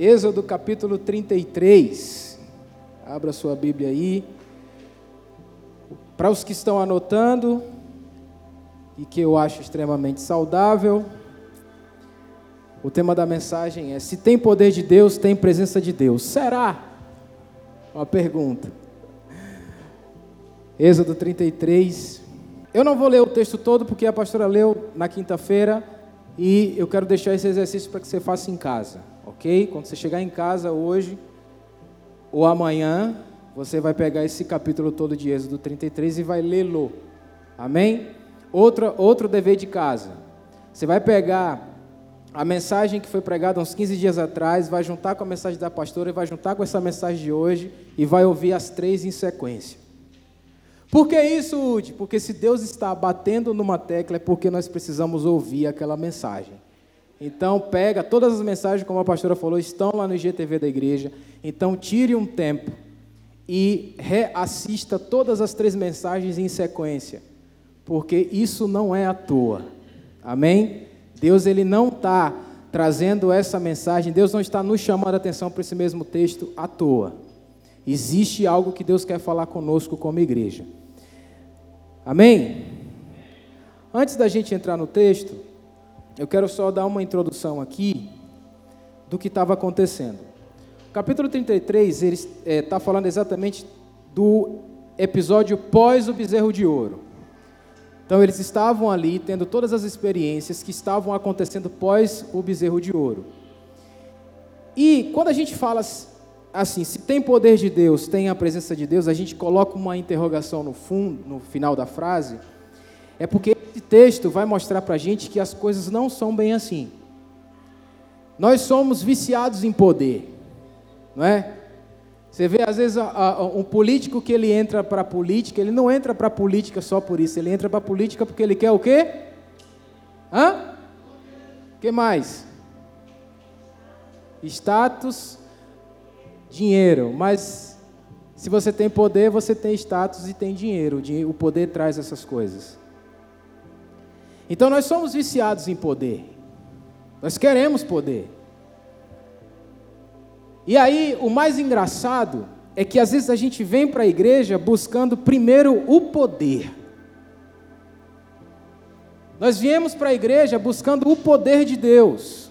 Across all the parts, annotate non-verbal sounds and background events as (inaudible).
Êxodo capítulo 33. Abra sua Bíblia aí. Para os que estão anotando, e que eu acho extremamente saudável, o tema da mensagem é: se tem poder de Deus, tem presença de Deus. Será? Uma pergunta. Êxodo 33. Eu não vou ler o texto todo porque a pastora leu na quinta-feira e eu quero deixar esse exercício para que você faça em casa ok? Quando você chegar em casa hoje ou amanhã, você vai pegar esse capítulo todo de Êxodo 33 e vai lê-lo. Amém? Outro, outro dever de casa. Você vai pegar a mensagem que foi pregada uns 15 dias atrás, vai juntar com a mensagem da pastora e vai juntar com essa mensagem de hoje e vai ouvir as três em sequência. Por que isso, Udi? Porque se Deus está batendo numa tecla é porque nós precisamos ouvir aquela mensagem. Então pega todas as mensagens, como a pastora falou, estão lá no IGTV da igreja. Então tire um tempo e reassista todas as três mensagens em sequência, porque isso não é à toa. Amém? Deus ele não está trazendo essa mensagem, Deus não está nos chamando a atenção para esse mesmo texto à toa. Existe algo que Deus quer falar conosco como igreja. Amém? Antes da gente entrar no texto, eu quero só dar uma introdução aqui do que estava acontecendo. O capítulo 33, ele está é, tá falando exatamente do episódio pós o bezerro de ouro. Então, eles estavam ali tendo todas as experiências que estavam acontecendo pós o bezerro de ouro. E quando a gente fala assim, se tem poder de Deus, tem a presença de Deus, a gente coloca uma interrogação no fundo, no final da frase, é porque esse texto vai mostrar para a gente que as coisas não são bem assim. Nós somos viciados em poder, não é? Você vê, às vezes, um político que ele entra para a política, ele não entra para a política só por isso, ele entra para a política porque ele quer o quê? Hã? O que mais? Status, dinheiro. Mas se você tem poder, você tem status e tem dinheiro. O poder traz essas coisas. Então nós somos viciados em poder. Nós queremos poder. E aí, o mais engraçado é que às vezes a gente vem para a igreja buscando primeiro o poder. Nós viemos para a igreja buscando o poder de Deus.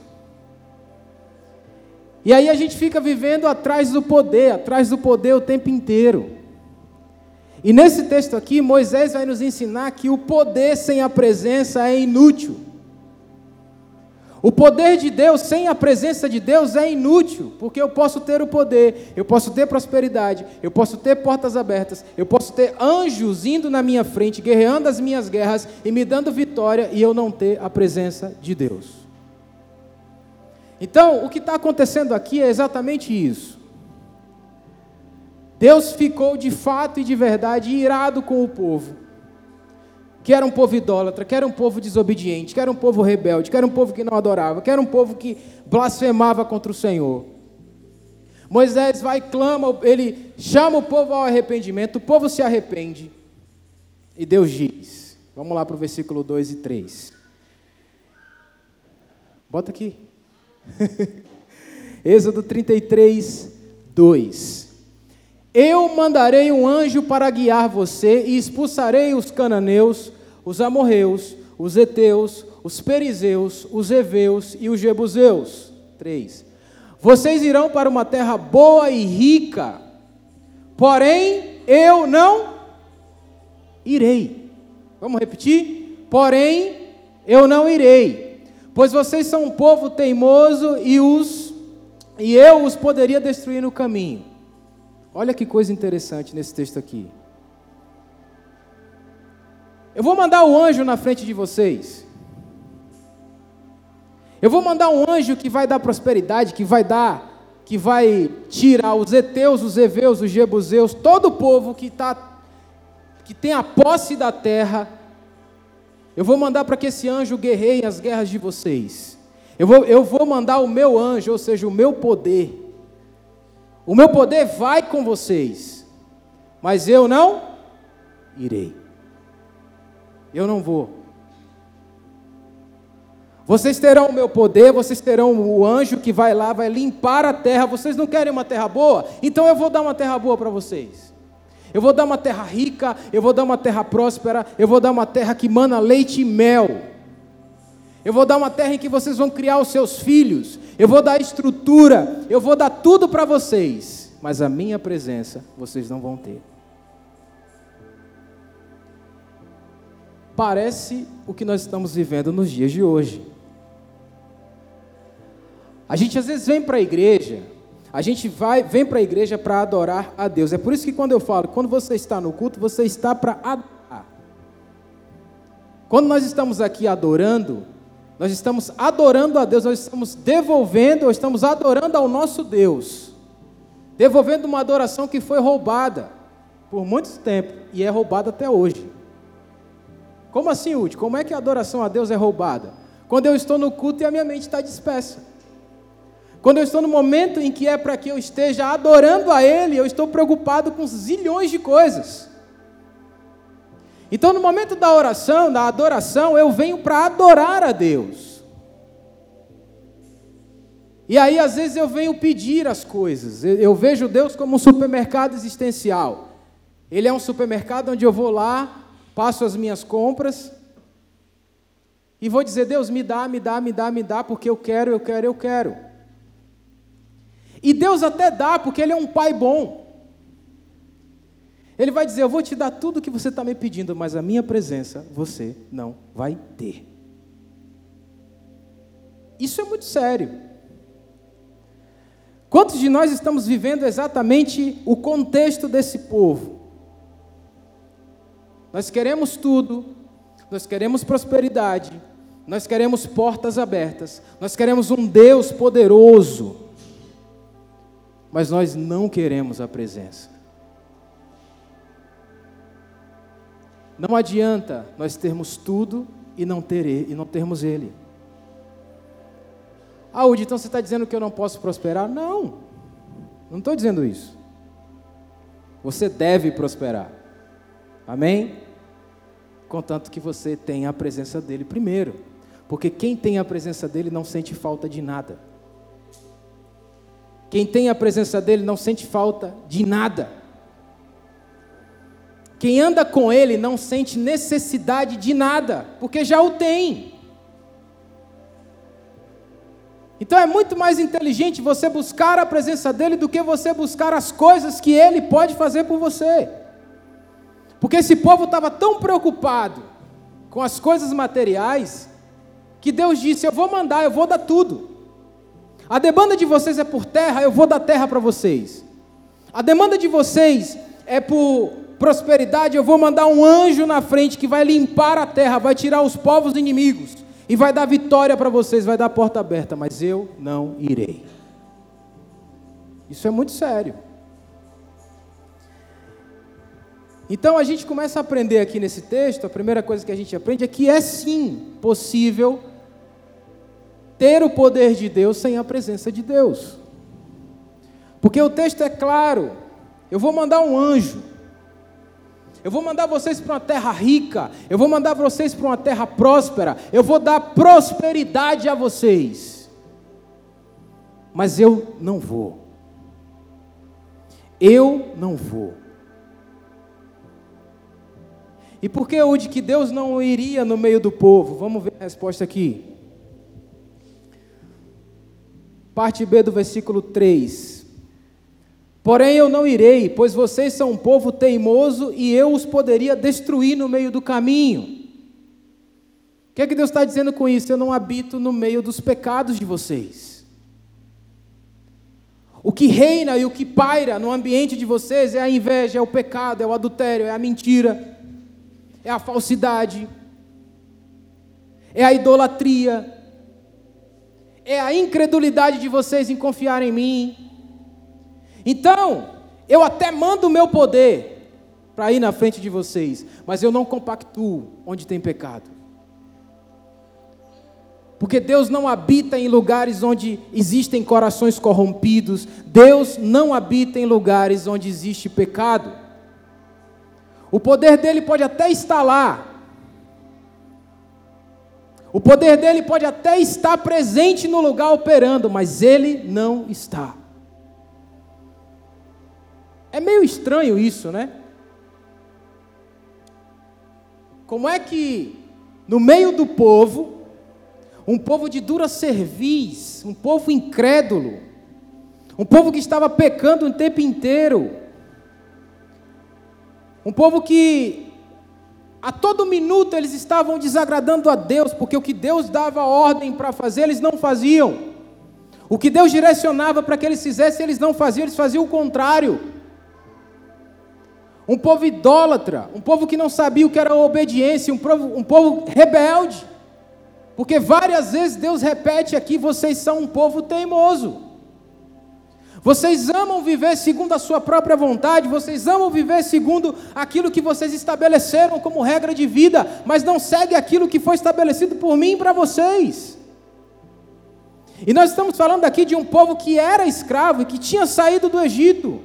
E aí a gente fica vivendo atrás do poder, atrás do poder o tempo inteiro. E nesse texto aqui, Moisés vai nos ensinar que o poder sem a presença é inútil. O poder de Deus sem a presença de Deus é inútil, porque eu posso ter o poder, eu posso ter prosperidade, eu posso ter portas abertas, eu posso ter anjos indo na minha frente, guerreando as minhas guerras e me dando vitória, e eu não ter a presença de Deus. Então, o que está acontecendo aqui é exatamente isso. Deus ficou de fato e de verdade irado com o povo, que era um povo idólatra, que era um povo desobediente, que era um povo rebelde, que era um povo que não adorava, que era um povo que blasfemava contra o Senhor. Moisés vai clama, ele chama o povo ao arrependimento, o povo se arrepende, e Deus diz, vamos lá para o versículo 2 e 3. Bota aqui. (laughs) Êxodo 33, 2. Eu mandarei um anjo para guiar você e expulsarei os cananeus, os amorreus, os heteus, os perizeus, os heveus e os jebuseus. 3. Vocês irão para uma terra boa e rica, porém eu não irei. Vamos repetir? Porém eu não irei, pois vocês são um povo teimoso e os e eu os poderia destruir no caminho. Olha que coisa interessante nesse texto aqui. Eu vou mandar o um anjo na frente de vocês. Eu vou mandar um anjo que vai dar prosperidade, que vai dar, que vai tirar os heteus, os heveus, os jebuseus, todo o povo que tá, que tem a posse da terra. Eu vou mandar para que esse anjo guerreie as guerras de vocês. Eu vou, eu vou mandar o meu anjo, ou seja, o meu poder o meu poder vai com vocês, mas eu não irei. Eu não vou. Vocês terão o meu poder, vocês terão o anjo que vai lá, vai limpar a terra. Vocês não querem uma terra boa? Então eu vou dar uma terra boa para vocês. Eu vou dar uma terra rica, eu vou dar uma terra próspera, eu vou dar uma terra que mana leite e mel. Eu vou dar uma terra em que vocês vão criar os seus filhos. Eu vou dar estrutura, eu vou dar tudo para vocês. Mas a minha presença vocês não vão ter. Parece o que nós estamos vivendo nos dias de hoje. A gente às vezes vem para a igreja, a gente vai, vem para a igreja para adorar a Deus. É por isso que quando eu falo, quando você está no culto, você está para adorar. Quando nós estamos aqui adorando, nós estamos adorando a Deus, nós estamos devolvendo, ou estamos adorando ao nosso Deus. Devolvendo uma adoração que foi roubada por muito tempo e é roubada até hoje. Como assim, Udi? Como é que a adoração a Deus é roubada? Quando eu estou no culto e a minha mente está dispersa. Quando eu estou no momento em que é para que eu esteja adorando a Ele, eu estou preocupado com zilhões de coisas. Então, no momento da oração, da adoração, eu venho para adorar a Deus. E aí, às vezes, eu venho pedir as coisas. Eu vejo Deus como um supermercado existencial. Ele é um supermercado onde eu vou lá, passo as minhas compras e vou dizer: Deus, me dá, me dá, me dá, me dá, porque eu quero, eu quero, eu quero. E Deus até dá, porque Ele é um pai bom. Ele vai dizer: Eu vou te dar tudo o que você está me pedindo, mas a minha presença você não vai ter. Isso é muito sério. Quantos de nós estamos vivendo exatamente o contexto desse povo? Nós queremos tudo, nós queremos prosperidade, nós queremos portas abertas, nós queremos um Deus poderoso mas nós não queremos a presença. Não adianta nós termos tudo e não ter e não termos Ele. Ah, então você está dizendo que eu não posso prosperar? Não, não estou dizendo isso. Você deve prosperar. Amém? Contanto que você tenha a presença dele primeiro. Porque quem tem a presença dele não sente falta de nada. Quem tem a presença dele não sente falta de nada. Quem anda com ele não sente necessidade de nada, porque já o tem. Então é muito mais inteligente você buscar a presença dele do que você buscar as coisas que ele pode fazer por você. Porque esse povo estava tão preocupado com as coisas materiais, que Deus disse: Eu vou mandar, eu vou dar tudo. A demanda de vocês é por terra, eu vou dar terra para vocês. A demanda de vocês é por prosperidade, eu vou mandar um anjo na frente que vai limpar a terra, vai tirar os povos inimigos e vai dar vitória para vocês, vai dar porta aberta, mas eu não irei. Isso é muito sério. Então a gente começa a aprender aqui nesse texto, a primeira coisa que a gente aprende é que é sim possível ter o poder de Deus sem a presença de Deus. Porque o texto é claro. Eu vou mandar um anjo. Eu vou mandar vocês para uma terra rica. Eu vou mandar vocês para uma terra próspera. Eu vou dar prosperidade a vocês. Mas eu não vou. Eu não vou. E por que eu de que Deus não iria no meio do povo? Vamos ver a resposta aqui. Parte B do versículo 3. Porém eu não irei, pois vocês são um povo teimoso e eu os poderia destruir no meio do caminho. O que é que Deus está dizendo com isso? Eu não habito no meio dos pecados de vocês. O que reina e o que paira no ambiente de vocês é a inveja, é o pecado, é o adultério, é a mentira, é a falsidade, é a idolatria, é a incredulidade de vocês em confiar em mim. Então, eu até mando o meu poder para ir na frente de vocês, mas eu não compactuo onde tem pecado. Porque Deus não habita em lugares onde existem corações corrompidos, Deus não habita em lugares onde existe pecado. O poder dele pode até estar lá, O poder dele pode até estar presente no lugar operando, mas ele não está. É meio estranho isso, né? Como é que, no meio do povo, um povo de dura cerviz, um povo incrédulo, um povo que estava pecando o tempo inteiro, um povo que a todo minuto eles estavam desagradando a Deus, porque o que Deus dava ordem para fazer, eles não faziam. O que Deus direcionava para que eles fizessem, eles não faziam, eles faziam o contrário. Um povo idólatra, um povo que não sabia o que era obediência, um povo, um povo rebelde. Porque várias vezes Deus repete aqui: vocês são um povo teimoso. Vocês amam viver segundo a sua própria vontade, vocês amam viver segundo aquilo que vocês estabeleceram como regra de vida, mas não segue aquilo que foi estabelecido por mim e para vocês. E nós estamos falando aqui de um povo que era escravo e que tinha saído do Egito.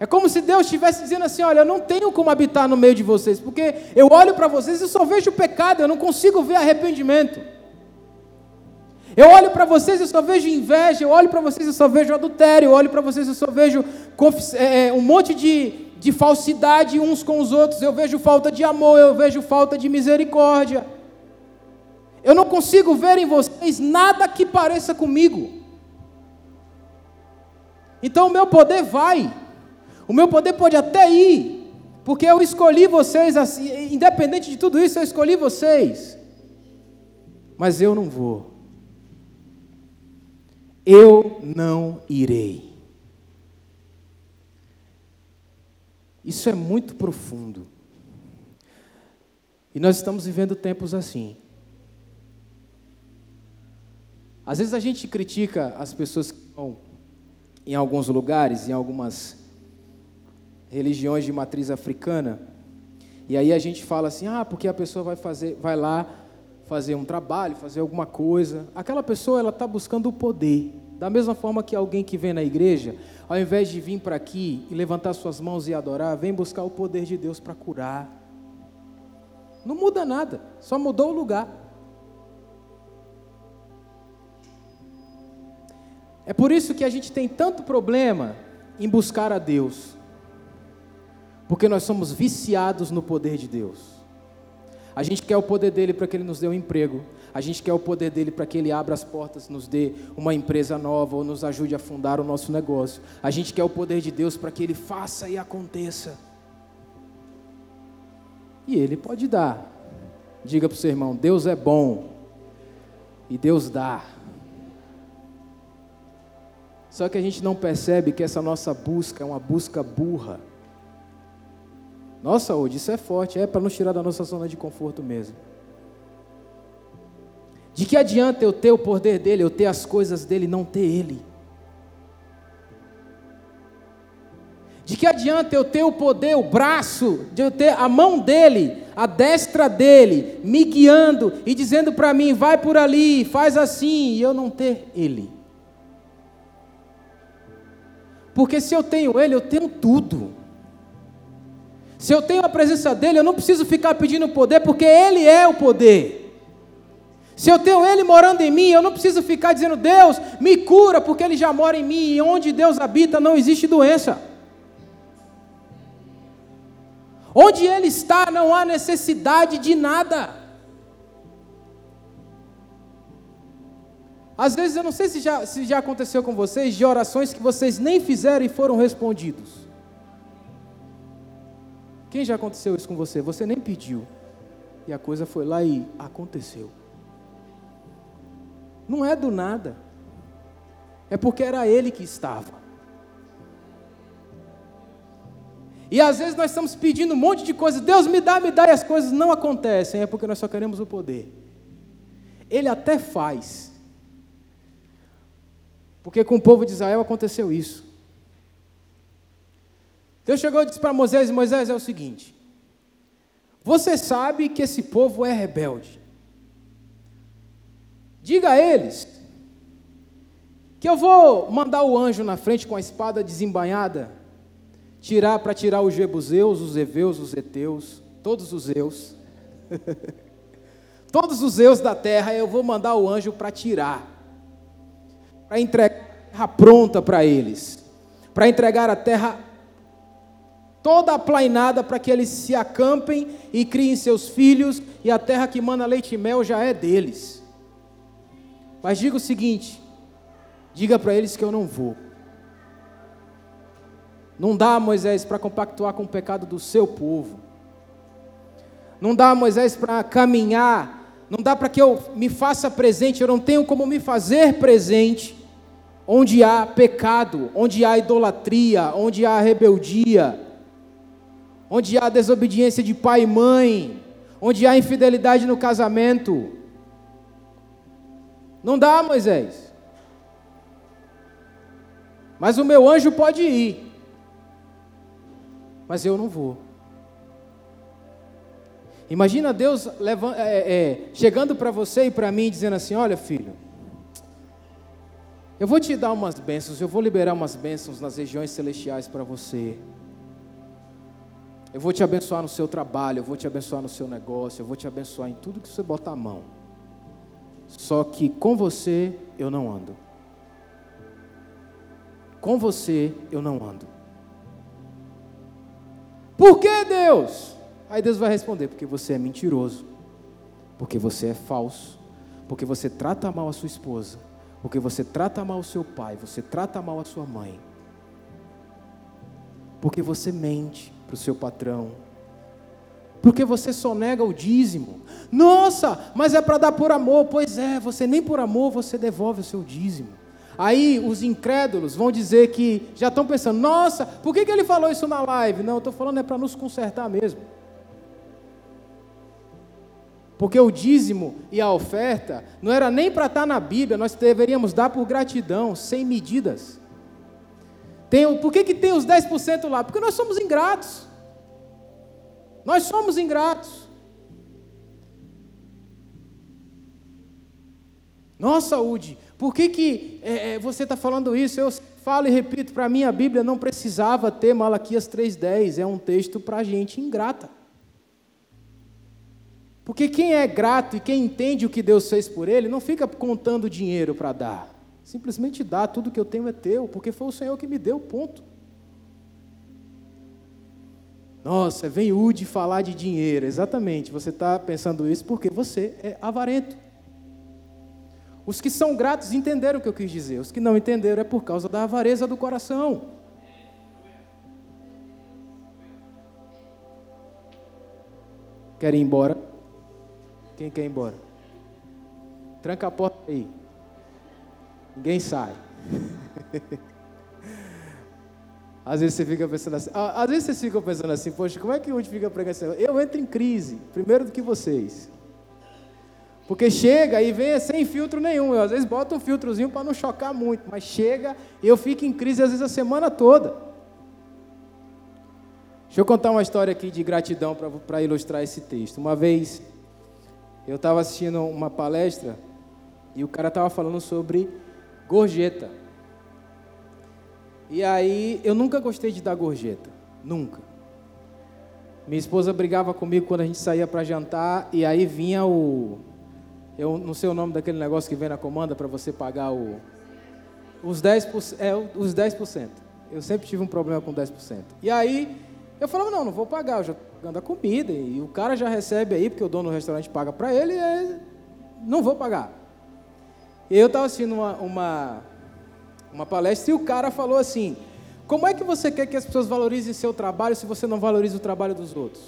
É como se Deus estivesse dizendo assim: Olha, eu não tenho como habitar no meio de vocês, porque eu olho para vocês e só vejo pecado, eu não consigo ver arrependimento. Eu olho para vocês e só vejo inveja, eu olho para vocês e só vejo adultério, eu olho para vocês e só vejo é, é, um monte de, de falsidade uns com os outros, eu vejo falta de amor, eu vejo falta de misericórdia. Eu não consigo ver em vocês nada que pareça comigo. Então o meu poder vai, o meu poder pode até ir, porque eu escolhi vocês, assim, independente de tudo isso, eu escolhi vocês, mas eu não vou eu não irei. Isso é muito profundo. E nós estamos vivendo tempos assim. Às vezes a gente critica as pessoas que estão em alguns lugares, em algumas religiões de matriz africana, e aí a gente fala assim: "Ah, porque a pessoa vai fazer, vai lá fazer um trabalho, fazer alguma coisa. Aquela pessoa ela está buscando o poder. Da mesma forma que alguém que vem na igreja, ao invés de vir para aqui e levantar suas mãos e adorar, vem buscar o poder de Deus para curar. Não muda nada, só mudou o lugar. É por isso que a gente tem tanto problema em buscar a Deus, porque nós somos viciados no poder de Deus. A gente quer o poder dele para que ele nos dê um emprego. A gente quer o poder dele para que ele abra as portas, nos dê uma empresa nova ou nos ajude a fundar o nosso negócio. A gente quer o poder de Deus para que ele faça e aconteça. E ele pode dar. Diga para o seu irmão: Deus é bom e Deus dá. Só que a gente não percebe que essa nossa busca é uma busca burra. Nossa, hoje isso é forte, é para nos tirar da nossa zona de conforto mesmo. De que adianta eu ter o poder dele, eu ter as coisas dele, não ter ele? De que adianta eu ter o poder, o braço, de eu ter a mão dele, a destra dele, me guiando e dizendo para mim, vai por ali, faz assim, e eu não ter ele? Porque se eu tenho ele, eu tenho tudo. Se eu tenho a presença dele, eu não preciso ficar pedindo poder, porque ele é o poder. Se eu tenho ele morando em mim, eu não preciso ficar dizendo, Deus, me cura, porque ele já mora em mim, e onde Deus habita não existe doença. Onde ele está, não há necessidade de nada. Às vezes, eu não sei se já, se já aconteceu com vocês, de orações que vocês nem fizeram e foram respondidos. Quem já aconteceu isso com você? Você nem pediu. E a coisa foi lá e aconteceu. Não é do nada. É porque era ele que estava. E às vezes nós estamos pedindo um monte de coisas. Deus me dá, me dá, e as coisas não acontecem. É porque nós só queremos o poder. Ele até faz. Porque com o povo de Israel aconteceu isso. Deus chegou e disse para Moisés: Moisés, é o seguinte. Você sabe que esse povo é rebelde. Diga a eles que eu vou mandar o anjo na frente com a espada desembainhada, tirar para tirar os jebuseus, os heveus, os eteus, todos os eus, (laughs) Todos os eus da terra eu vou mandar o anjo para tirar, para entregar a terra pronta para eles, para entregar a terra toda aplainada para que eles se acampem e criem seus filhos, e a terra que manda leite e mel já é deles. Mas diga o seguinte: diga para eles que eu não vou. Não dá, Moisés, para compactuar com o pecado do seu povo. Não dá, Moisés, para caminhar. Não dá para que eu me faça presente. Eu não tenho como me fazer presente onde há pecado, onde há idolatria, onde há rebeldia, onde há desobediência de pai e mãe, onde há infidelidade no casamento. Não dá, Moisés. Mas o meu anjo pode ir mas eu não vou. Imagina Deus levando, é, é, chegando para você e para mim dizendo assim: Olha, filho, eu vou te dar umas bênçãos, eu vou liberar umas bênçãos nas regiões celestiais para você. Eu vou te abençoar no seu trabalho, eu vou te abençoar no seu negócio, eu vou te abençoar em tudo que você botar a mão. Só que com você eu não ando. Com você eu não ando. Por que Deus? Aí Deus vai responder: porque você é mentiroso, porque você é falso, porque você trata mal a sua esposa, porque você trata mal o seu pai, você trata mal a sua mãe, porque você mente para o seu patrão, porque você só nega o dízimo. Nossa, mas é para dar por amor. Pois é, você nem por amor você devolve o seu dízimo. Aí os incrédulos vão dizer que já estão pensando: nossa, por que, que ele falou isso na live? Não, eu estou falando é para nos consertar mesmo. Porque o dízimo e a oferta não era nem para estar tá na Bíblia, nós deveríamos dar por gratidão, sem medidas. Tem, por que, que tem os 10% lá? Porque nós somos ingratos. Nós somos ingratos. Nossa, saúde. Por que, que é, é você está falando isso? Eu falo e repito, para mim a Bíblia não precisava ter Malaquias 3,10, é um texto para gente ingrata. Porque quem é grato e quem entende o que Deus fez por ele, não fica contando dinheiro para dar. Simplesmente dá, tudo que eu tenho é teu, porque foi o Senhor que me deu, ponto. Nossa, vem Udi falar de dinheiro. Exatamente, você está pensando isso porque você é avarento. Os que são gratos entenderam o que eu quis dizer, os que não entenderam é por causa da avareza do coração. Querem ir embora? Quem quer ir embora? Tranca a porta aí. Ninguém sai. (laughs) Às vezes você fica pensando assim, às vezes vocês ficam pensando assim, poxa, como é que o fica pregando assim? Eu entro em crise, primeiro do que vocês. Porque chega e vem sem filtro nenhum. Eu às vezes boto um filtrozinho para não chocar muito, mas chega e eu fico em crise às vezes a semana toda. Deixa eu contar uma história aqui de gratidão para ilustrar esse texto. Uma vez eu estava assistindo uma palestra e o cara estava falando sobre gorjeta. E aí eu nunca gostei de dar gorjeta, nunca. Minha esposa brigava comigo quando a gente saía para jantar e aí vinha o eu não sei o nome daquele negócio que vem na comanda para você pagar o, os 10%. É, os 10%. Eu sempre tive um problema com 10%. E aí, eu falava, não, não vou pagar, eu já pagando a comida. E o cara já recebe aí, porque o dono do restaurante paga para ele, e não vou pagar. Eu estava assistindo uma, uma, uma palestra e o cara falou assim, como é que você quer que as pessoas valorizem seu trabalho se você não valoriza o trabalho dos outros?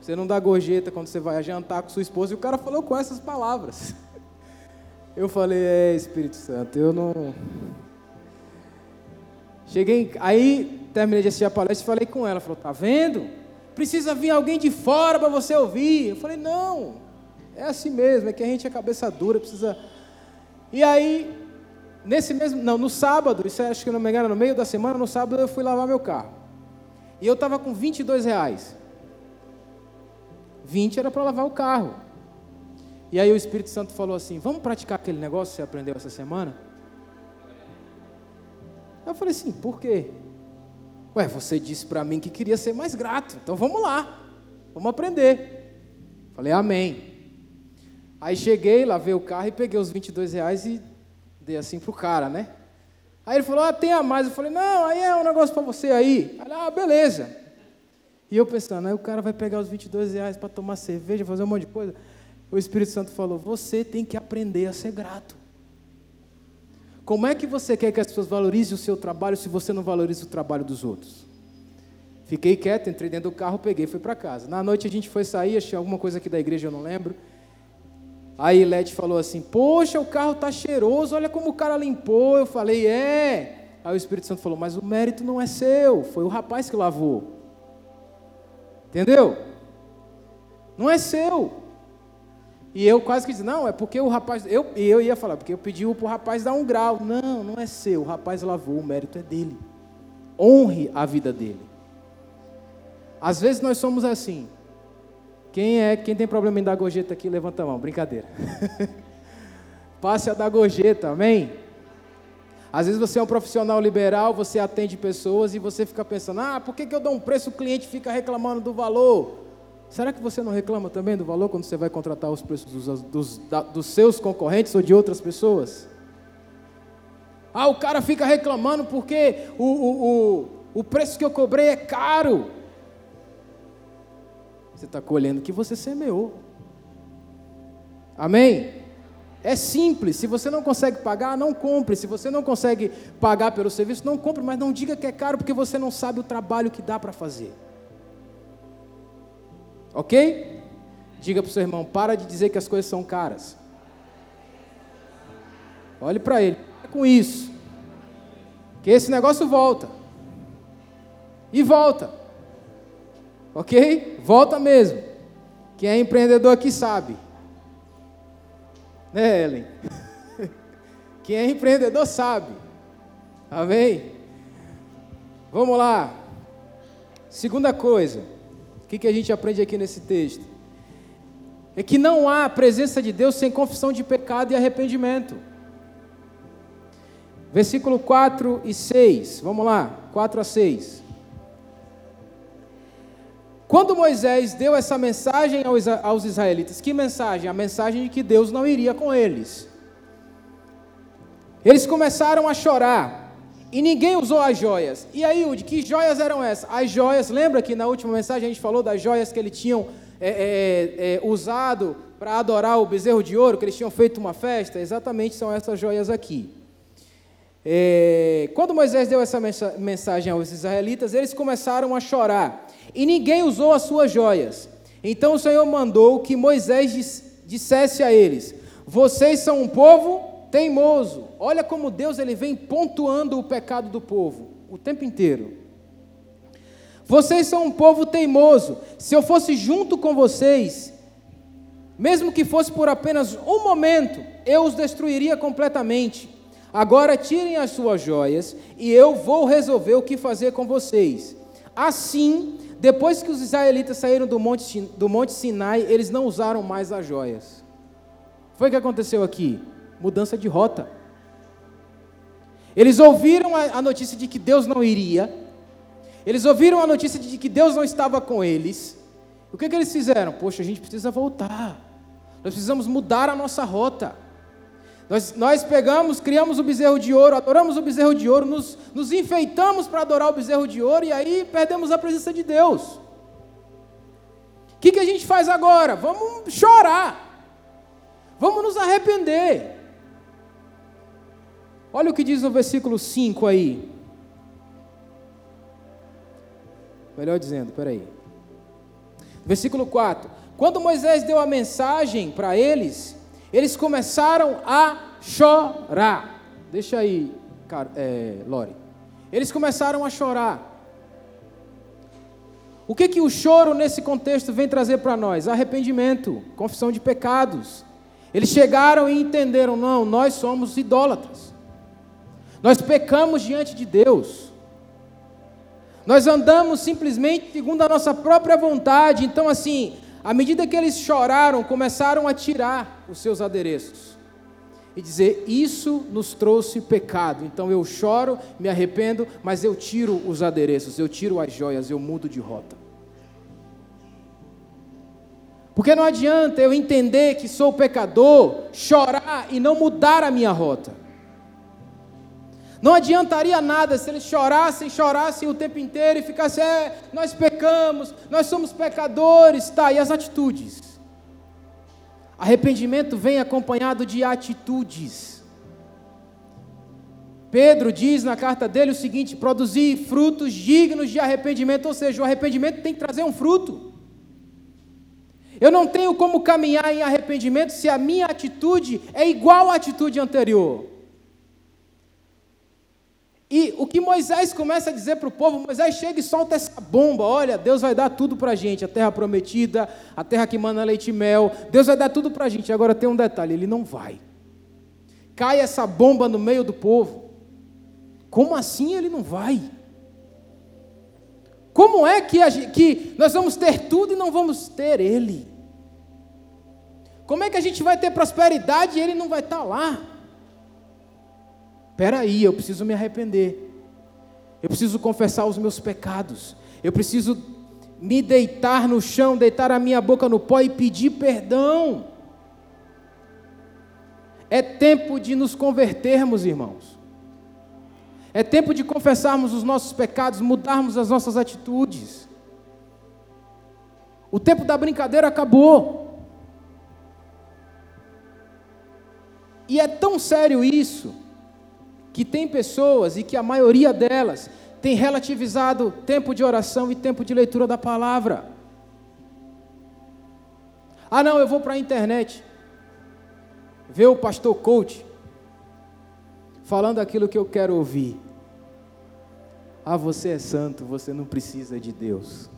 Você não dá gorjeta quando você vai jantar com sua esposa. E o cara falou com essas palavras. (laughs) Eu falei, é Espírito Santo, eu não. Cheguei, aí terminei de assistir a palestra e falei com ela. Falou, tá vendo? Precisa vir alguém de fora para você ouvir. Eu falei, não, é assim mesmo, é que a gente é cabeça dura, precisa. E aí, nesse mesmo, não, no sábado, isso é, acho que não me engano, no meio da semana, no sábado eu fui lavar meu carro. E eu estava com 22 reais. 20 era para lavar o carro. E aí o Espírito Santo falou assim: Vamos praticar aquele negócio que você aprendeu essa semana? Eu falei assim: Por quê? Ué, você disse para mim que queria ser mais grato, então vamos lá, vamos aprender. Falei: Amém. Aí cheguei, lavei o carro e peguei os 22 reais e dei assim pro cara, né? Aí ele falou, ah, tem a mais. Eu falei, não, aí é um negócio para você aí. Aí, ah, beleza. E eu pensando, aí o cara vai pegar os 22 reais para tomar cerveja, fazer um monte de coisa. O Espírito Santo falou, você tem que aprender a ser grato. Como é que você quer que as pessoas valorizem o seu trabalho se você não valoriza o trabalho dos outros? Fiquei quieto, entrei dentro do carro, peguei e fui para casa. Na noite a gente foi sair, achei alguma coisa aqui da igreja, eu não lembro. Aí Led falou assim: Poxa, o carro tá cheiroso, olha como o cara limpou. Eu falei: É. Aí o Espírito Santo falou: Mas o mérito não é seu, foi o rapaz que lavou. Entendeu? Não é seu. E eu quase que disse: Não, é porque o rapaz. Eu, eu ia falar, porque eu pedi para o rapaz dar um grau. Não, não é seu. O rapaz lavou, o mérito é dele. Honre a vida dele. Às vezes nós somos assim. Quem é, quem tem problema em dar gorjeta aqui, levanta a mão. Brincadeira. (laughs) Passe a dar gorjeta, amém? Às vezes você é um profissional liberal, você atende pessoas e você fica pensando: ah, por que, que eu dou um preço, o cliente fica reclamando do valor? Será que você não reclama também do valor quando você vai contratar os preços dos, dos, da, dos seus concorrentes ou de outras pessoas? Ah, o cara fica reclamando porque o, o, o, o preço que eu cobrei é caro. Você está colhendo o que você semeou. Amém? É simples. Se você não consegue pagar, não compre. Se você não consegue pagar pelo serviço, não compre. Mas não diga que é caro porque você não sabe o trabalho que dá para fazer. Ok? Diga para o seu irmão: para de dizer que as coisas são caras. Olhe para ele. É com isso. Que esse negócio volta. E volta. Ok? Volta mesmo. Quem é empreendedor aqui sabe. Né, Ellen? (laughs) Quem é empreendedor sabe. Amém? Vamos lá. Segunda coisa. O que, que a gente aprende aqui nesse texto? É que não há presença de Deus sem confissão de pecado e arrependimento. Versículo 4 e 6. Vamos lá. 4 a 6. Quando Moisés deu essa mensagem aos israelitas, que mensagem? A mensagem de que Deus não iria com eles. Eles começaram a chorar e ninguém usou as joias. E aí, Udi, que joias eram essas? As joias, lembra que na última mensagem a gente falou das joias que eles tinham é, é, é, usado para adorar o bezerro de ouro, que eles tinham feito uma festa? Exatamente são essas joias aqui. É, quando Moisés deu essa mensagem aos israelitas, eles começaram a chorar e ninguém usou as suas joias. Então o Senhor mandou que Moisés dissesse a eles: Vocês são um povo teimoso. Olha como Deus ele vem pontuando o pecado do povo o tempo inteiro. Vocês são um povo teimoso. Se eu fosse junto com vocês, mesmo que fosse por apenas um momento, eu os destruiria completamente. Agora tirem as suas joias e eu vou resolver o que fazer com vocês. Assim, depois que os israelitas saíram do monte, do monte Sinai, eles não usaram mais as joias. Foi o que aconteceu aqui? Mudança de rota. Eles ouviram a, a notícia de que Deus não iria, eles ouviram a notícia de que Deus não estava com eles. O que, que eles fizeram? Poxa, a gente precisa voltar, nós precisamos mudar a nossa rota. Nós, nós pegamos, criamos o bezerro de ouro, adoramos o bezerro de ouro, nos, nos enfeitamos para adorar o bezerro de ouro e aí perdemos a presença de Deus. O que, que a gente faz agora? Vamos chorar, vamos nos arrepender. Olha o que diz no versículo 5 aí. Melhor dizendo, peraí. Versículo 4: Quando Moisés deu a mensagem para eles, eles começaram a chorar. Deixa aí, cara, é, Lore. Eles começaram a chorar. O que, que o choro nesse contexto vem trazer para nós? Arrependimento, confissão de pecados. Eles chegaram e entenderam: não, nós somos idólatras. Nós pecamos diante de Deus. Nós andamos simplesmente segundo a nossa própria vontade. Então, assim, à medida que eles choraram, começaram a tirar os seus adereços e dizer: Isso nos trouxe pecado. Então eu choro, me arrependo, mas eu tiro os adereços, eu tiro as joias, eu mudo de rota. Porque não adianta eu entender que sou pecador, chorar e não mudar a minha rota. Não adiantaria nada se eles chorassem, chorassem o tempo inteiro e ficassem, é, nós pecamos, nós somos pecadores, tá, e as atitudes? Arrependimento vem acompanhado de atitudes. Pedro diz na carta dele o seguinte: produzir frutos dignos de arrependimento, ou seja, o arrependimento tem que trazer um fruto. Eu não tenho como caminhar em arrependimento se a minha atitude é igual à atitude anterior. E o que Moisés começa a dizer para o povo, Moisés chega e solta essa bomba: olha, Deus vai dar tudo para a gente, a terra prometida, a terra que manda leite e mel, Deus vai dar tudo para a gente. Agora tem um detalhe: ele não vai. Cai essa bomba no meio do povo. Como assim ele não vai? Como é que, gente, que nós vamos ter tudo e não vamos ter Ele? Como é que a gente vai ter prosperidade e Ele não vai estar lá? Espera aí, eu preciso me arrepender. Eu preciso confessar os meus pecados. Eu preciso me deitar no chão, deitar a minha boca no pó e pedir perdão. É tempo de nos convertermos, irmãos. É tempo de confessarmos os nossos pecados, mudarmos as nossas atitudes. O tempo da brincadeira acabou. E é tão sério isso, que tem pessoas, e que a maioria delas, tem relativizado tempo de oração e tempo de leitura da palavra. Ah, não, eu vou para a internet ver o pastor coach falando aquilo que eu quero ouvir. Ah, você é santo, você não precisa de Deus.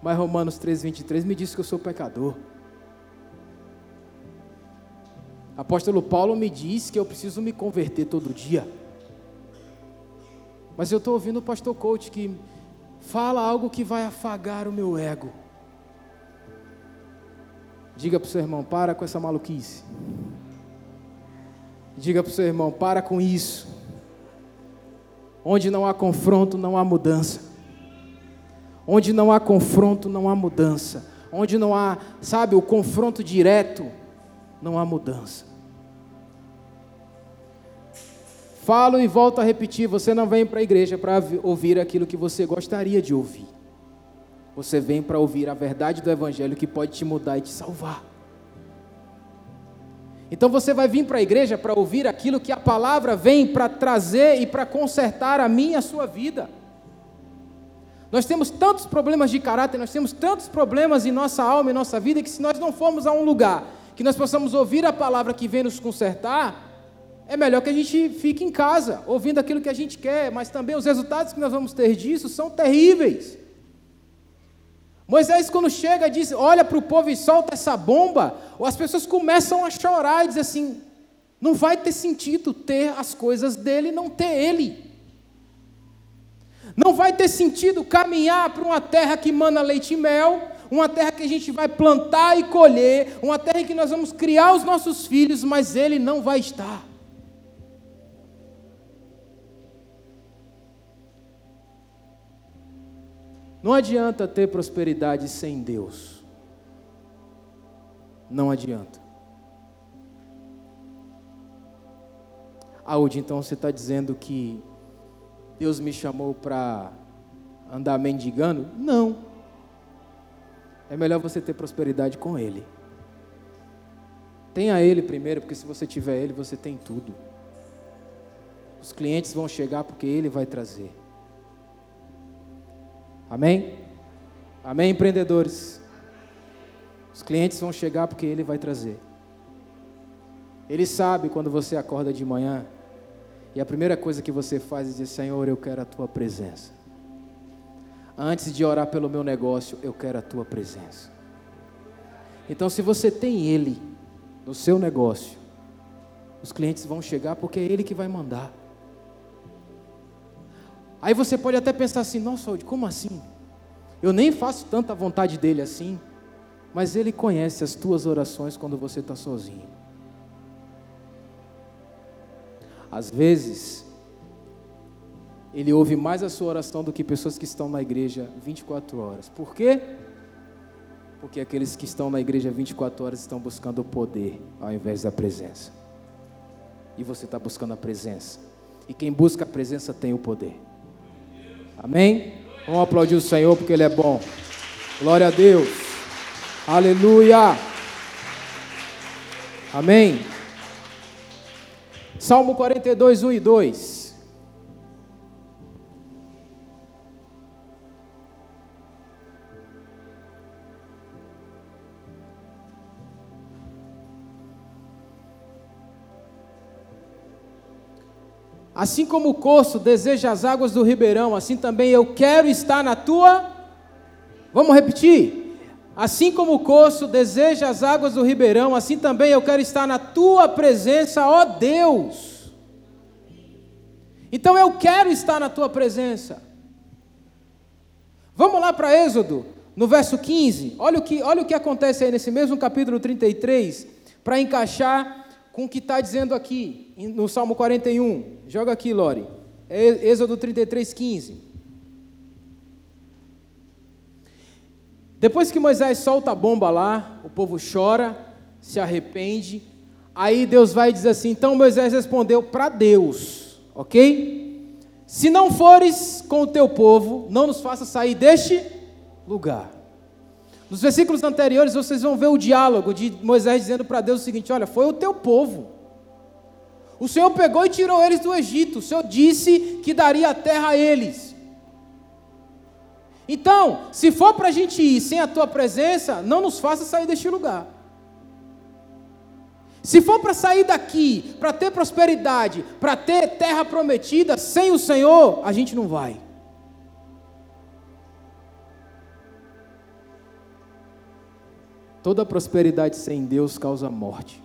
Mas Romanos 3,23 me diz que eu sou pecador. Apóstolo Paulo me diz que eu preciso me converter todo dia. Mas eu estou ouvindo o pastor coach que fala algo que vai afagar o meu ego. Diga para o seu irmão, para com essa maluquice. Diga para o seu irmão, para com isso. Onde não há confronto, não há mudança. Onde não há confronto, não há mudança. Onde não há, sabe, o confronto direto, não há mudança. Falo e volto a repetir: você não vem para a igreja para ouvir aquilo que você gostaria de ouvir. Você vem para ouvir a verdade do Evangelho que pode te mudar e te salvar. Então você vai vir para a igreja para ouvir aquilo que a palavra vem para trazer e para consertar a minha e a sua vida. Nós temos tantos problemas de caráter, nós temos tantos problemas em nossa alma e nossa vida, que se nós não formos a um lugar que nós possamos ouvir a palavra que vem nos consertar, é melhor que a gente fique em casa, ouvindo aquilo que a gente quer, mas também os resultados que nós vamos ter disso são terríveis. Moisés, quando chega, diz: olha para o povo e solta essa bomba, ou as pessoas começam a chorar e dizer assim: não vai ter sentido ter as coisas dele e não ter ele. Não vai ter sentido caminhar para uma terra que mana leite e mel, uma terra que a gente vai plantar e colher, uma terra em que nós vamos criar os nossos filhos, mas ele não vai estar. Não adianta ter prosperidade sem Deus. Não adianta. Audi, então você está dizendo que Deus me chamou para andar mendigando? Não. É melhor você ter prosperidade com Ele. Tenha Ele primeiro, porque se você tiver Ele, você tem tudo. Os clientes vão chegar porque Ele vai trazer. Amém? Amém, empreendedores? Os clientes vão chegar porque Ele vai trazer. Ele sabe quando você acorda de manhã e a primeira coisa que você faz é dizer: Senhor, eu quero a tua presença. Antes de orar pelo meu negócio, eu quero a tua presença. Então, se você tem Ele no seu negócio, os clientes vão chegar porque é Ele que vai mandar. Aí você pode até pensar assim: nossa, como assim? Eu nem faço tanta vontade dele assim, mas ele conhece as tuas orações quando você está sozinho. Às vezes, Ele ouve mais a sua oração do que pessoas que estão na igreja 24 horas. Por quê? Porque aqueles que estão na igreja 24 horas estão buscando o poder ao invés da presença. E você está buscando a presença. E quem busca a presença tem o poder. Amém? Vamos aplaudir o Senhor porque Ele é bom. Glória a Deus. Aleluia. Amém. Salmo 42, 1 e 2. Assim como o corso deseja as águas do ribeirão, assim também eu quero estar na tua. Vamos repetir? Assim como o corso deseja as águas do ribeirão, assim também eu quero estar na tua presença, ó Deus. Então eu quero estar na tua presença. Vamos lá para Êxodo, no verso 15. Olha o que, olha o que acontece aí nesse mesmo capítulo 33, para encaixar com o que está dizendo aqui, no Salmo 41. Joga aqui, Lore. É Êxodo 33, 15. Depois que Moisés solta a bomba lá, o povo chora, se arrepende. Aí Deus vai e diz assim: então Moisés respondeu para Deus, ok? Se não fores com o teu povo, não nos faça sair deste lugar. Nos versículos anteriores vocês vão ver o diálogo de Moisés dizendo para Deus o seguinte: Olha, foi o teu povo. O Senhor pegou e tirou eles do Egito. O Senhor disse que daria a terra a eles. Então, se for para a gente ir sem a tua presença, não nos faça sair deste lugar. Se for para sair daqui, para ter prosperidade, para ter terra prometida, sem o Senhor, a gente não vai. Toda prosperidade sem Deus causa morte.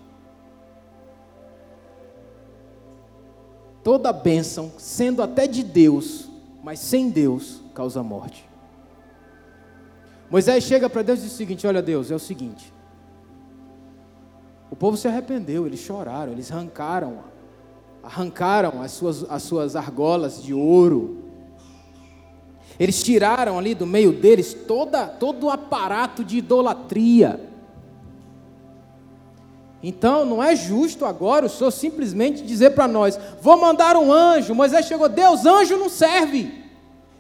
Toda bênção, sendo até de Deus, mas sem Deus, causa morte. Moisés chega para Deus e diz o seguinte: Olha, Deus, é o seguinte. O povo se arrependeu, eles choraram, eles arrancaram, arrancaram as suas, as suas argolas de ouro, eles tiraram ali do meio deles toda, todo o aparato de idolatria. Então não é justo agora o Senhor simplesmente dizer para nós: vou mandar um anjo. Moisés chegou, Deus, anjo não serve.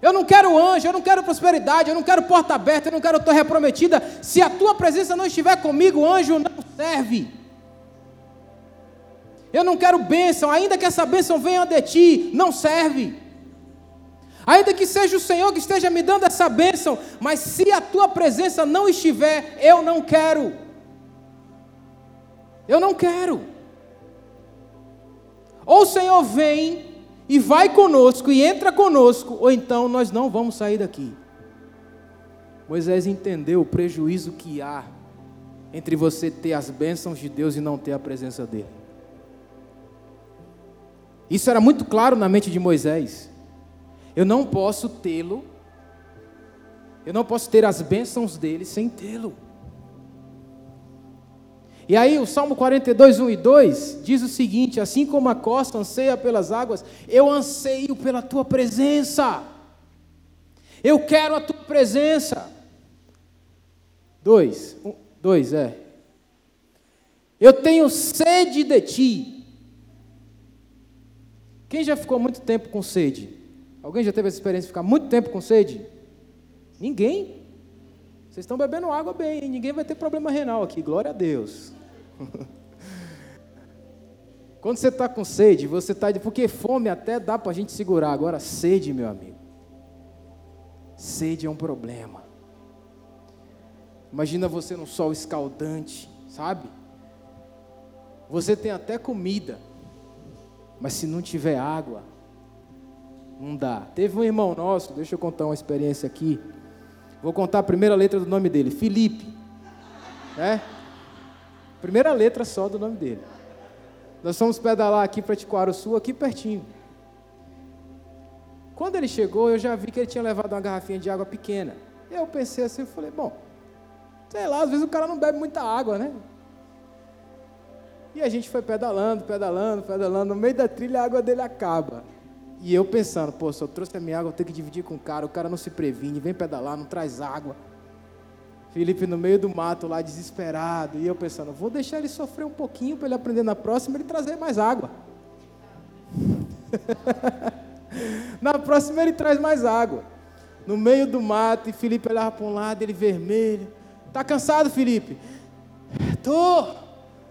Eu não quero anjo, eu não quero prosperidade, eu não quero porta aberta, eu não quero torre prometida. Se a tua presença não estiver comigo, anjo não serve. Eu não quero bênção, ainda que essa bênção venha de ti, não serve. Ainda que seja o Senhor que esteja me dando essa bênção, mas se a tua presença não estiver, eu não quero. Eu não quero. Ou o Senhor vem e vai conosco e entra conosco, ou então nós não vamos sair daqui. Moisés entendeu o prejuízo que há entre você ter as bênçãos de Deus e não ter a presença dele. Isso era muito claro na mente de Moisés. Eu não posso tê-lo, eu não posso ter as bênçãos dele sem tê-lo. E aí o Salmo 42, 1 e 2 diz o seguinte: Assim como a costa anseia pelas águas, eu anseio pela tua presença. Eu quero a tua presença. Dois, um, dois é. Eu tenho sede de ti. Quem já ficou muito tempo com sede? Alguém já teve essa experiência de ficar muito tempo com sede? Ninguém. Vocês estão bebendo água bem, ninguém vai ter problema renal aqui, glória a Deus. (laughs) Quando você está com sede, você está. Porque fome até dá para a gente segurar. Agora, sede, meu amigo. Sede é um problema. Imagina você no sol escaldante, sabe? Você tem até comida, mas se não tiver água, não dá. Teve um irmão nosso, deixa eu contar uma experiência aqui. Vou contar a primeira letra do nome dele, Felipe. Né? Primeira letra só do nome dele. Nós fomos pedalar aqui para Sul, aqui pertinho. Quando ele chegou, eu já vi que ele tinha levado uma garrafinha de água pequena. Eu pensei assim, eu falei, bom, sei lá, às vezes o cara não bebe muita água, né? E a gente foi pedalando, pedalando, pedalando. No meio da trilha a água dele acaba. E eu pensando, pô, se eu trouxe a minha água, eu tenho que dividir com o cara, o cara não se previne, vem pedalar, não traz água. Felipe no meio do mato lá, desesperado. E eu pensando, vou deixar ele sofrer um pouquinho para ele aprender na próxima ele trazer mais água. (laughs) na próxima ele traz mais água. No meio do mato, e Felipe olhava para um lado, ele vermelho. Tá cansado, Felipe? Tô.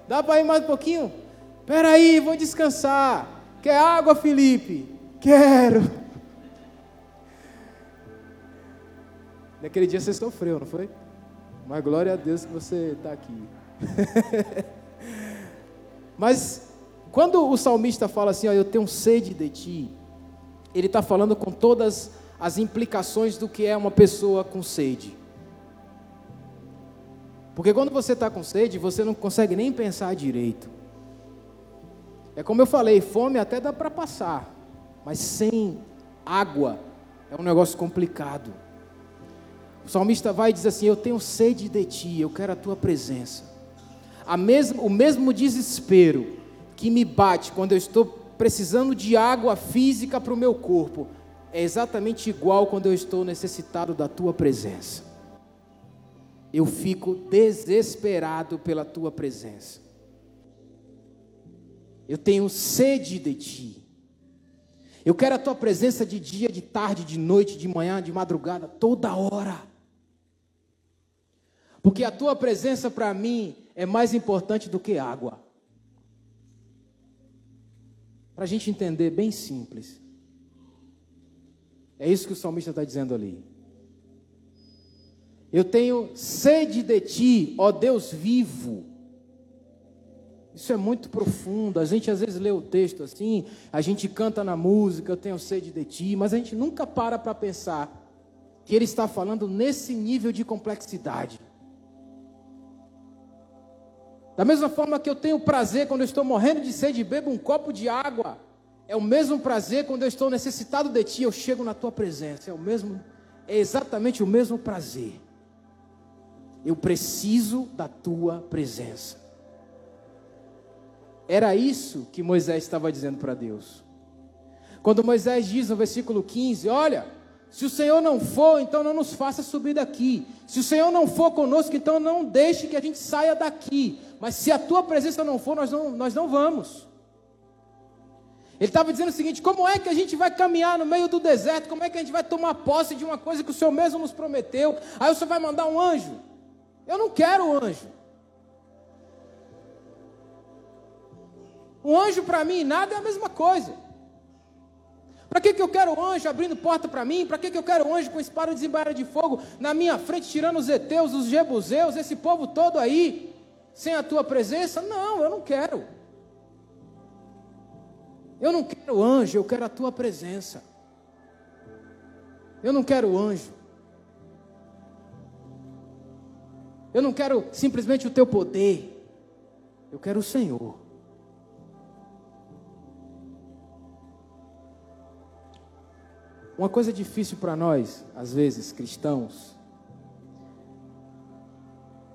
Dá para ir mais um pouquinho? Espera aí, vou descansar. Quer água, Felipe? Quero. (laughs) Naquele dia você sofreu, não foi? Mas glória a Deus que você está aqui. (laughs) Mas quando o salmista fala assim, ó, eu tenho sede de ti, ele está falando com todas as implicações do que é uma pessoa com sede. Porque quando você está com sede, você não consegue nem pensar direito. É como eu falei, fome até dá para passar, mas sem água é um negócio complicado. O salmista vai e diz assim: Eu tenho sede de ti, eu quero a tua presença. A mesmo, o mesmo desespero que me bate quando eu estou precisando de água física para o meu corpo, é exatamente igual quando eu estou necessitado da tua presença. Eu fico desesperado pela tua presença. Eu tenho sede de ti. Eu quero a tua presença de dia, de tarde, de noite, de manhã, de madrugada, toda hora. Porque a tua presença para mim é mais importante do que água. Para a gente entender, bem simples. É isso que o salmista está dizendo ali. Eu tenho sede de ti, ó Deus vivo. Isso é muito profundo. A gente às vezes lê o texto assim, a gente canta na música, eu tenho sede de ti, mas a gente nunca para para pensar que ele está falando nesse nível de complexidade. Da mesma forma que eu tenho prazer quando eu estou morrendo de sede e bebo um copo de água, é o mesmo prazer quando eu estou necessitado de ti, eu chego na tua presença. É o mesmo, é exatamente o mesmo prazer. Eu preciso da tua presença. Era isso que Moisés estava dizendo para Deus. Quando Moisés diz no versículo 15: Olha, se o Senhor não for, então não nos faça subir daqui. Se o Senhor não for conosco, então não deixe que a gente saia daqui. Mas se a tua presença não for, nós não, nós não vamos. Ele estava dizendo o seguinte: como é que a gente vai caminhar no meio do deserto? Como é que a gente vai tomar posse de uma coisa que o Senhor mesmo nos prometeu? Aí o Senhor vai mandar um anjo. Eu não quero um anjo. Um anjo para mim, nada é a mesma coisa. Para que, que eu quero anjo abrindo porta para mim? Para que, que eu quero anjo com espada desembainhada de fogo na minha frente, tirando os heteus, os jebuseus, esse povo todo aí, sem a tua presença? Não, eu não quero. Eu não quero anjo, eu quero a tua presença. Eu não quero anjo. Eu não quero simplesmente o teu poder. Eu quero o Senhor. Uma coisa difícil para nós, às vezes, cristãos,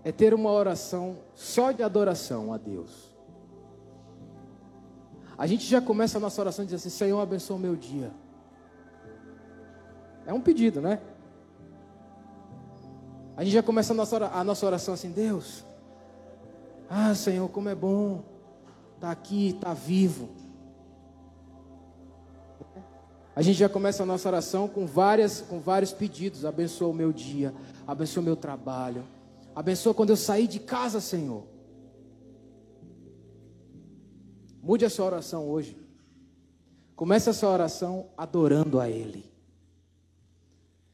é ter uma oração só de adoração a Deus. A gente já começa a nossa oração dizendo assim: Senhor, abençoa o meu dia. É um pedido, né? A gente já começa a nossa, a nossa oração assim: Deus, ah, Senhor, como é bom estar tá aqui, estar tá vivo. A gente já começa a nossa oração com, várias, com vários pedidos. Abençoa o meu dia, abençoa o meu trabalho, abençoa quando eu sair de casa, Senhor. Mude a sua oração hoje. Comece a sua oração adorando a Ele.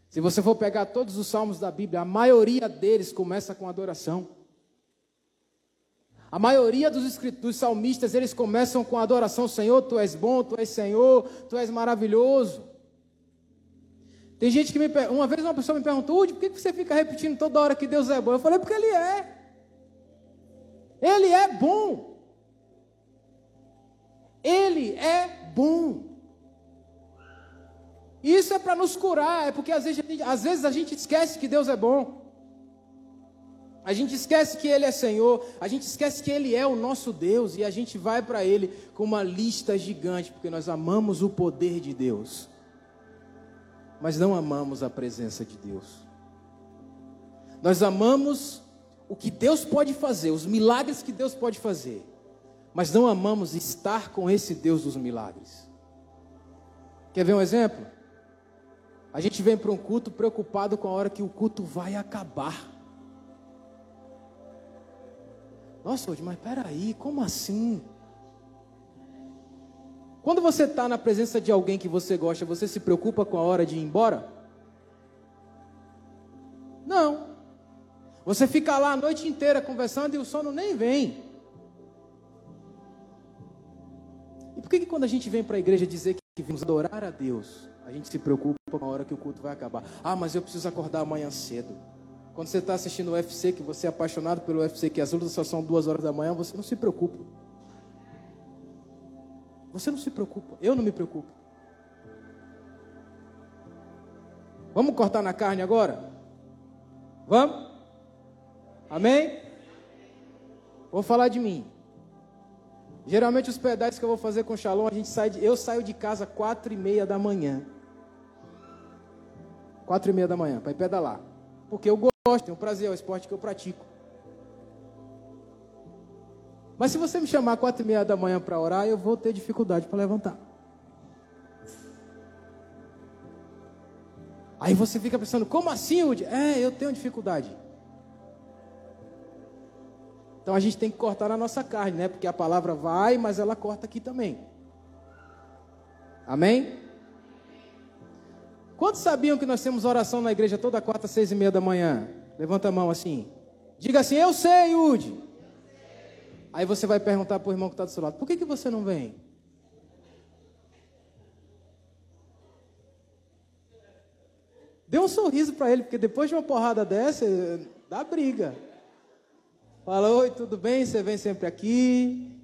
Se você for pegar todos os salmos da Bíblia, a maioria deles começa com adoração. A maioria dos, dos salmistas, eles começam com adoração, Senhor, Tu és bom, Tu és Senhor, Tu és maravilhoso. Tem gente que me uma vez uma pessoa me perguntou, Udi, por que você fica repetindo toda hora que Deus é bom? Eu falei, porque Ele é. Ele é bom. Ele é bom. Isso é para nos curar, é porque às vezes, às vezes a gente esquece que Deus é bom. A gente esquece que Ele é Senhor, a gente esquece que Ele é o nosso Deus e a gente vai para Ele com uma lista gigante, porque nós amamos o poder de Deus, mas não amamos a presença de Deus. Nós amamos o que Deus pode fazer, os milagres que Deus pode fazer, mas não amamos estar com esse Deus dos milagres. Quer ver um exemplo? A gente vem para um culto preocupado com a hora que o culto vai acabar. Nossa, mas peraí, como assim? Quando você está na presença de alguém que você gosta, você se preocupa com a hora de ir embora? Não. Você fica lá a noite inteira conversando e o sono nem vem. E por que, que quando a gente vem para a igreja dizer que vamos adorar a Deus, a gente se preocupa com a hora que o culto vai acabar? Ah, mas eu preciso acordar amanhã cedo. Quando você está assistindo o UFC, que você é apaixonado pelo UFC, que as lutas só são duas horas da manhã, você não se preocupa. Você não se preocupa. Eu não me preocupo. Vamos cortar na carne agora? Vamos? Amém? Vou falar de mim. Geralmente os pedais que eu vou fazer com o Shalom, a gente sai de, eu saio de casa quatro e meia da manhã. Quatro e meia da manhã para ir pedalar, porque eu gosto, tenho prazer, é o esporte que eu pratico. Mas se você me chamar quatro e meia da manhã para orar, eu vou ter dificuldade para levantar. Aí você fica pensando, como assim, Udi? É, eu tenho dificuldade. Então a gente tem que cortar na nossa carne, né? Porque a palavra vai, mas ela corta aqui também. Amém? Quantos sabiam que nós temos oração na igreja toda quarta, seis e meia da manhã? Levanta a mão assim. Diga assim, eu sei, Yudi. Aí você vai perguntar para o irmão que está do seu lado, por que, que você não vem? Dê um sorriso para ele, porque depois de uma porrada dessa, dá briga. Fala, oi, tudo bem? Você vem sempre aqui.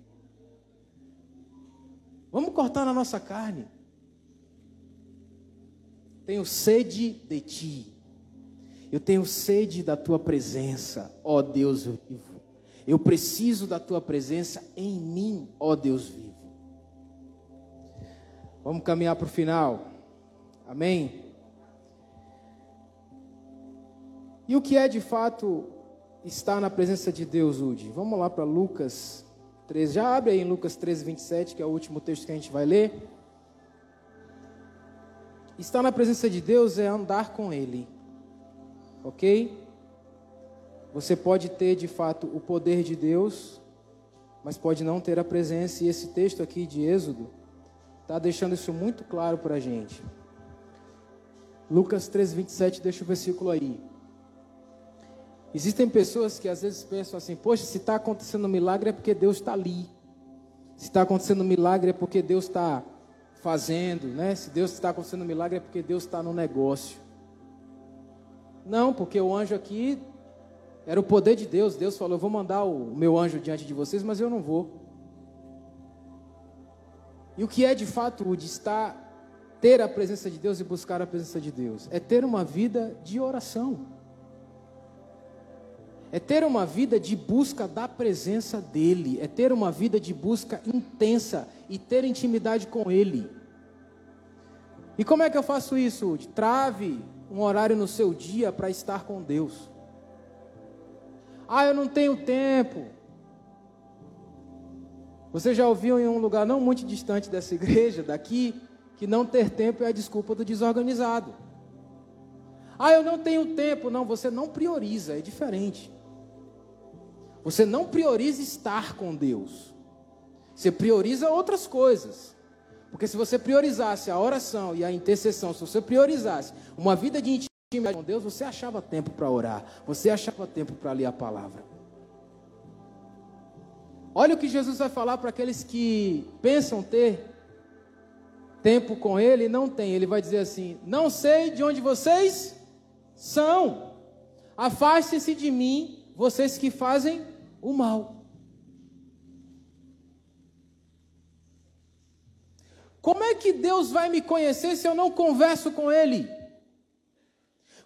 Vamos cortar na nossa carne. Tenho sede de ti. Eu tenho sede da tua presença, ó Deus vivo. Eu preciso da tua presença em mim, ó Deus vivo. Vamos caminhar para o final. Amém? E o que é de fato estar na presença de Deus, Udi? Vamos lá para Lucas 13. Já abre aí em Lucas 13, 27, que é o último texto que a gente vai ler. Estar na presença de Deus é andar com Ele ok? Você pode ter de fato o poder de Deus, mas pode não ter a presença, e esse texto aqui de Êxodo está deixando isso muito claro para a gente. Lucas 3, 27, deixa o versículo aí. Existem pessoas que às vezes pensam assim: poxa, se está acontecendo um milagre é porque Deus está ali. Se está acontecendo um milagre é porque Deus está fazendo, né? Se Deus está acontecendo um milagre é porque Deus está no negócio. Não, porque o anjo aqui era o poder de Deus. Deus falou: vou mandar o meu anjo diante de vocês, mas eu não vou. E o que é de fato o de estar, ter a presença de Deus e buscar a presença de Deus? É ter uma vida de oração. É ter uma vida de busca da presença dEle. É ter uma vida de busca intensa e ter intimidade com Ele. E como é que eu faço isso? Trave um horário no seu dia para estar com Deus. Ah, eu não tenho tempo. Você já ouviu em um lugar não muito distante dessa igreja, daqui, que não ter tempo é a desculpa do desorganizado. Ah, eu não tenho tempo. Não, você não prioriza, é diferente. Você não prioriza estar com Deus. Você prioriza outras coisas. Porque se você priorizasse a oração e a intercessão, se você priorizasse uma vida de intimidade com Deus, você achava tempo para orar, você achava tempo para ler a palavra. Olha o que Jesus vai falar para aqueles que pensam ter tempo com Ele e não tem. Ele vai dizer assim: Não sei de onde vocês são, afastem-se de mim, vocês que fazem o mal. Como é que Deus vai me conhecer se eu não converso com Ele?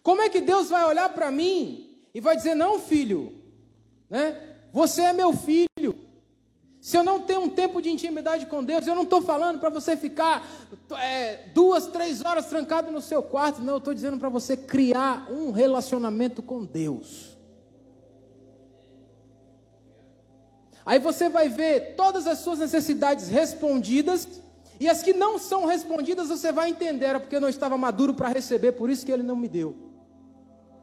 Como é que Deus vai olhar para mim e vai dizer: Não, filho, Né? Você é meu filho. Se eu não tenho um tempo de intimidade com Deus, eu não estou falando para você ficar é, duas, três horas trancado no seu quarto. Não, eu estou dizendo para você criar um relacionamento com Deus. Aí você vai ver todas as suas necessidades respondidas e as que não são respondidas você vai entender, era porque eu não estava maduro para receber, por isso que ele não me deu.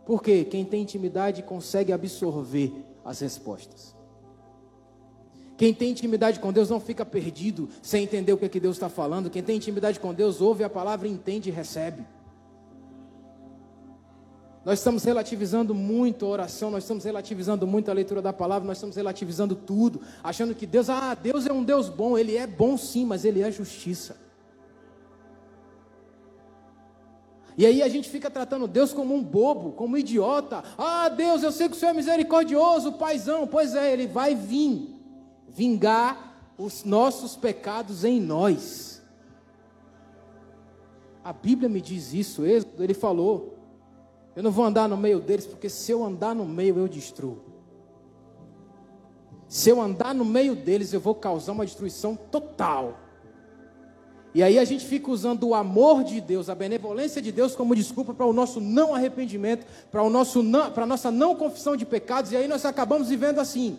Porque quem tem intimidade consegue absorver as respostas. Quem tem intimidade com Deus não fica perdido sem entender o que, é que Deus está falando. Quem tem intimidade com Deus ouve a palavra, entende e recebe. Nós estamos relativizando muito a oração, nós estamos relativizando muito a leitura da palavra, nós estamos relativizando tudo, achando que Deus, ah, Deus é um Deus bom, Ele é bom sim, mas Ele é justiça. E aí a gente fica tratando Deus como um bobo, como um idiota. Ah, Deus, eu sei que o Senhor é misericordioso, paizão. Pois é, Ele vai vir vingar os nossos pecados em nós. A Bíblia me diz isso, Ele falou. Eu não vou andar no meio deles, porque se eu andar no meio, eu destruo. Se eu andar no meio deles, eu vou causar uma destruição total. E aí a gente fica usando o amor de Deus, a benevolência de Deus como desculpa para o nosso não arrependimento, para o nosso não, para a nossa não confissão de pecados, e aí nós acabamos vivendo assim,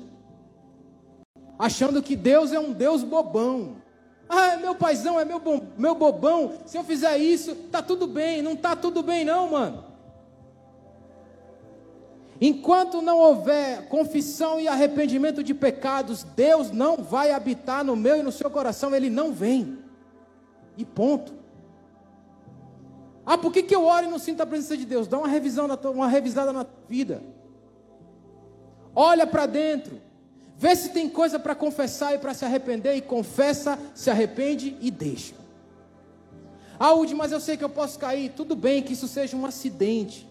achando que Deus é um Deus bobão. Ah, é meu paizão, é meu, bom, meu bobão. Se eu fizer isso, tá tudo bem. Não tá tudo bem, não, mano. Enquanto não houver confissão e arrependimento de pecados, Deus não vai habitar no meu e no seu coração, Ele não vem. E ponto. Ah, por que, que eu oro e não sinto a presença de Deus? Dá uma revisão, na tua, uma revisada na tua vida. Olha para dentro. Vê se tem coisa para confessar e para se arrepender, e confessa, se arrepende e deixa. Ah, Udi, mas eu sei que eu posso cair. Tudo bem que isso seja um acidente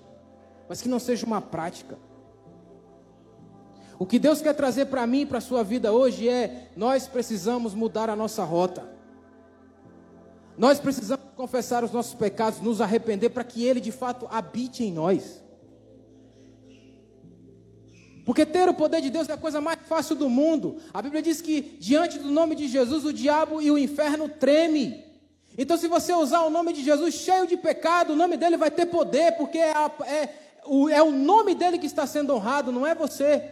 mas que não seja uma prática. O que Deus quer trazer para mim e para a sua vida hoje é: nós precisamos mudar a nossa rota. Nós precisamos confessar os nossos pecados, nos arrepender para que Ele de fato habite em nós. Porque ter o poder de Deus é a coisa mais fácil do mundo. A Bíblia diz que diante do nome de Jesus o diabo e o inferno treme. Então, se você usar o nome de Jesus cheio de pecado, o nome dele vai ter poder, porque é, a, é, é o nome dele que está sendo honrado, não é você.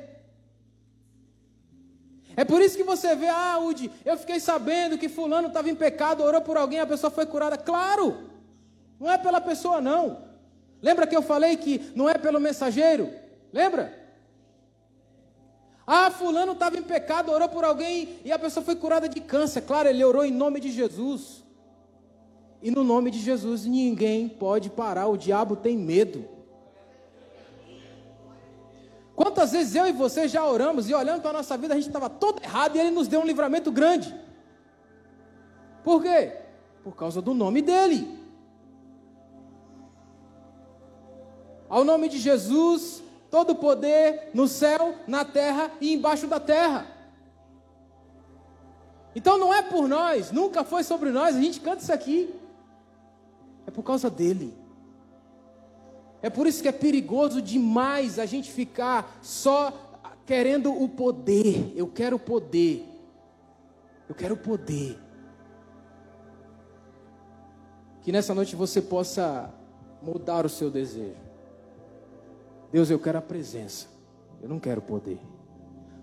É por isso que você vê, ah, Udi, eu fiquei sabendo que fulano estava em pecado, orou por alguém, a pessoa foi curada. Claro, não é pela pessoa, não. Lembra que eu falei que não é pelo mensageiro? Lembra? Ah, fulano estava em pecado, orou por alguém e a pessoa foi curada de câncer. Claro, ele orou em nome de Jesus. E no nome de Jesus ninguém pode parar, o diabo tem medo. Quantas vezes eu e você já oramos e olhando para a nossa vida a gente estava todo errado e Ele nos deu um livramento grande. Por quê? Por causa do nome dEle. Ao nome de Jesus, todo poder no céu, na terra e embaixo da terra. Então não é por nós, nunca foi sobre nós, a gente canta isso aqui. É por causa dele. É por isso que é perigoso demais a gente ficar só querendo o poder. Eu quero poder. Eu quero poder. Que nessa noite você possa mudar o seu desejo. Deus, eu quero a presença. Eu não quero poder.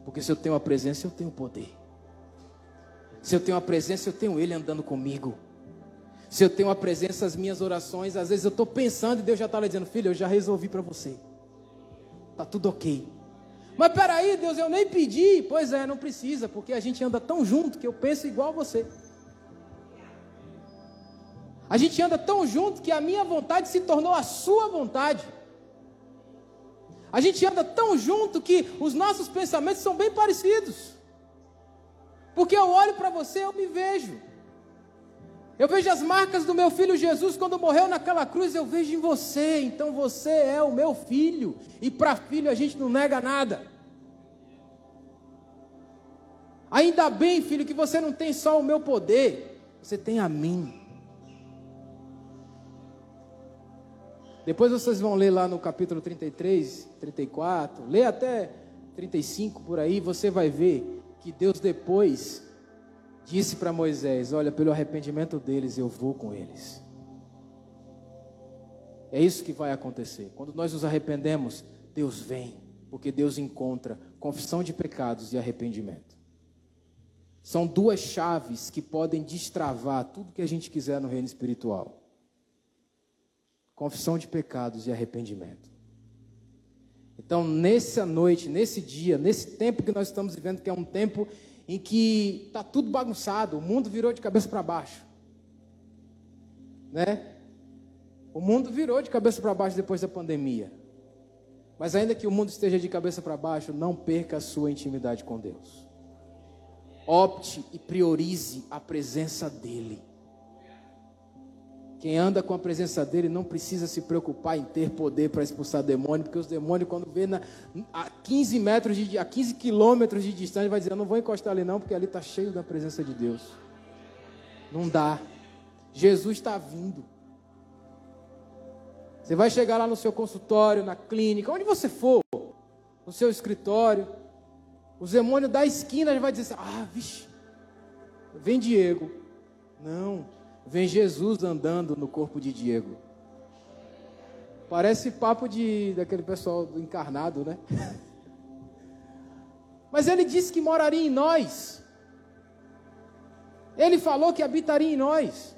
Porque se eu tenho a presença, eu tenho poder. Se eu tenho a presença, eu tenho Ele andando comigo. Se eu tenho a presença, as minhas orações, às vezes eu estou pensando e Deus já está dizendo, filho, eu já resolvi para você. Está tudo ok. Mas peraí, Deus, eu nem pedi. Pois é, não precisa, porque a gente anda tão junto que eu penso igual a você. A gente anda tão junto que a minha vontade se tornou a sua vontade. A gente anda tão junto que os nossos pensamentos são bem parecidos. Porque eu olho para você, eu me vejo. Eu vejo as marcas do meu filho Jesus quando morreu naquela cruz, eu vejo em você, então você é o meu filho. E para filho a gente não nega nada. Ainda bem, filho, que você não tem só o meu poder, você tem a mim. Depois vocês vão ler lá no capítulo 33, 34, lê até 35 por aí, você vai ver que Deus depois disse para Moisés: Olha, pelo arrependimento deles eu vou com eles. É isso que vai acontecer. Quando nós nos arrependemos, Deus vem, porque Deus encontra confissão de pecados e arrependimento. São duas chaves que podem destravar tudo que a gente quiser no reino espiritual: confissão de pecados e arrependimento. Então, nessa noite, nesse dia, nesse tempo que nós estamos vivendo, que é um tempo em que está tudo bagunçado, o mundo virou de cabeça para baixo. Né? O mundo virou de cabeça para baixo depois da pandemia. Mas ainda que o mundo esteja de cabeça para baixo, não perca a sua intimidade com Deus. Opte e priorize a presença dEle. Quem anda com a presença dele não precisa se preocupar em ter poder para expulsar demônio, porque os demônios, quando vê na, a 15 metros, de, a 15 quilômetros de distância, vai dizer: Eu não vou encostar ali, não, porque ali está cheio da presença de Deus. Não dá. Jesus está vindo. Você vai chegar lá no seu consultório, na clínica, onde você for, no seu escritório, os demônios da esquina vai dizer assim: Ah, vixe, vem Diego. Não vem Jesus andando no corpo de Diego. Parece papo de daquele pessoal do encarnado, né? (laughs) Mas ele disse que moraria em nós. Ele falou que habitaria em nós.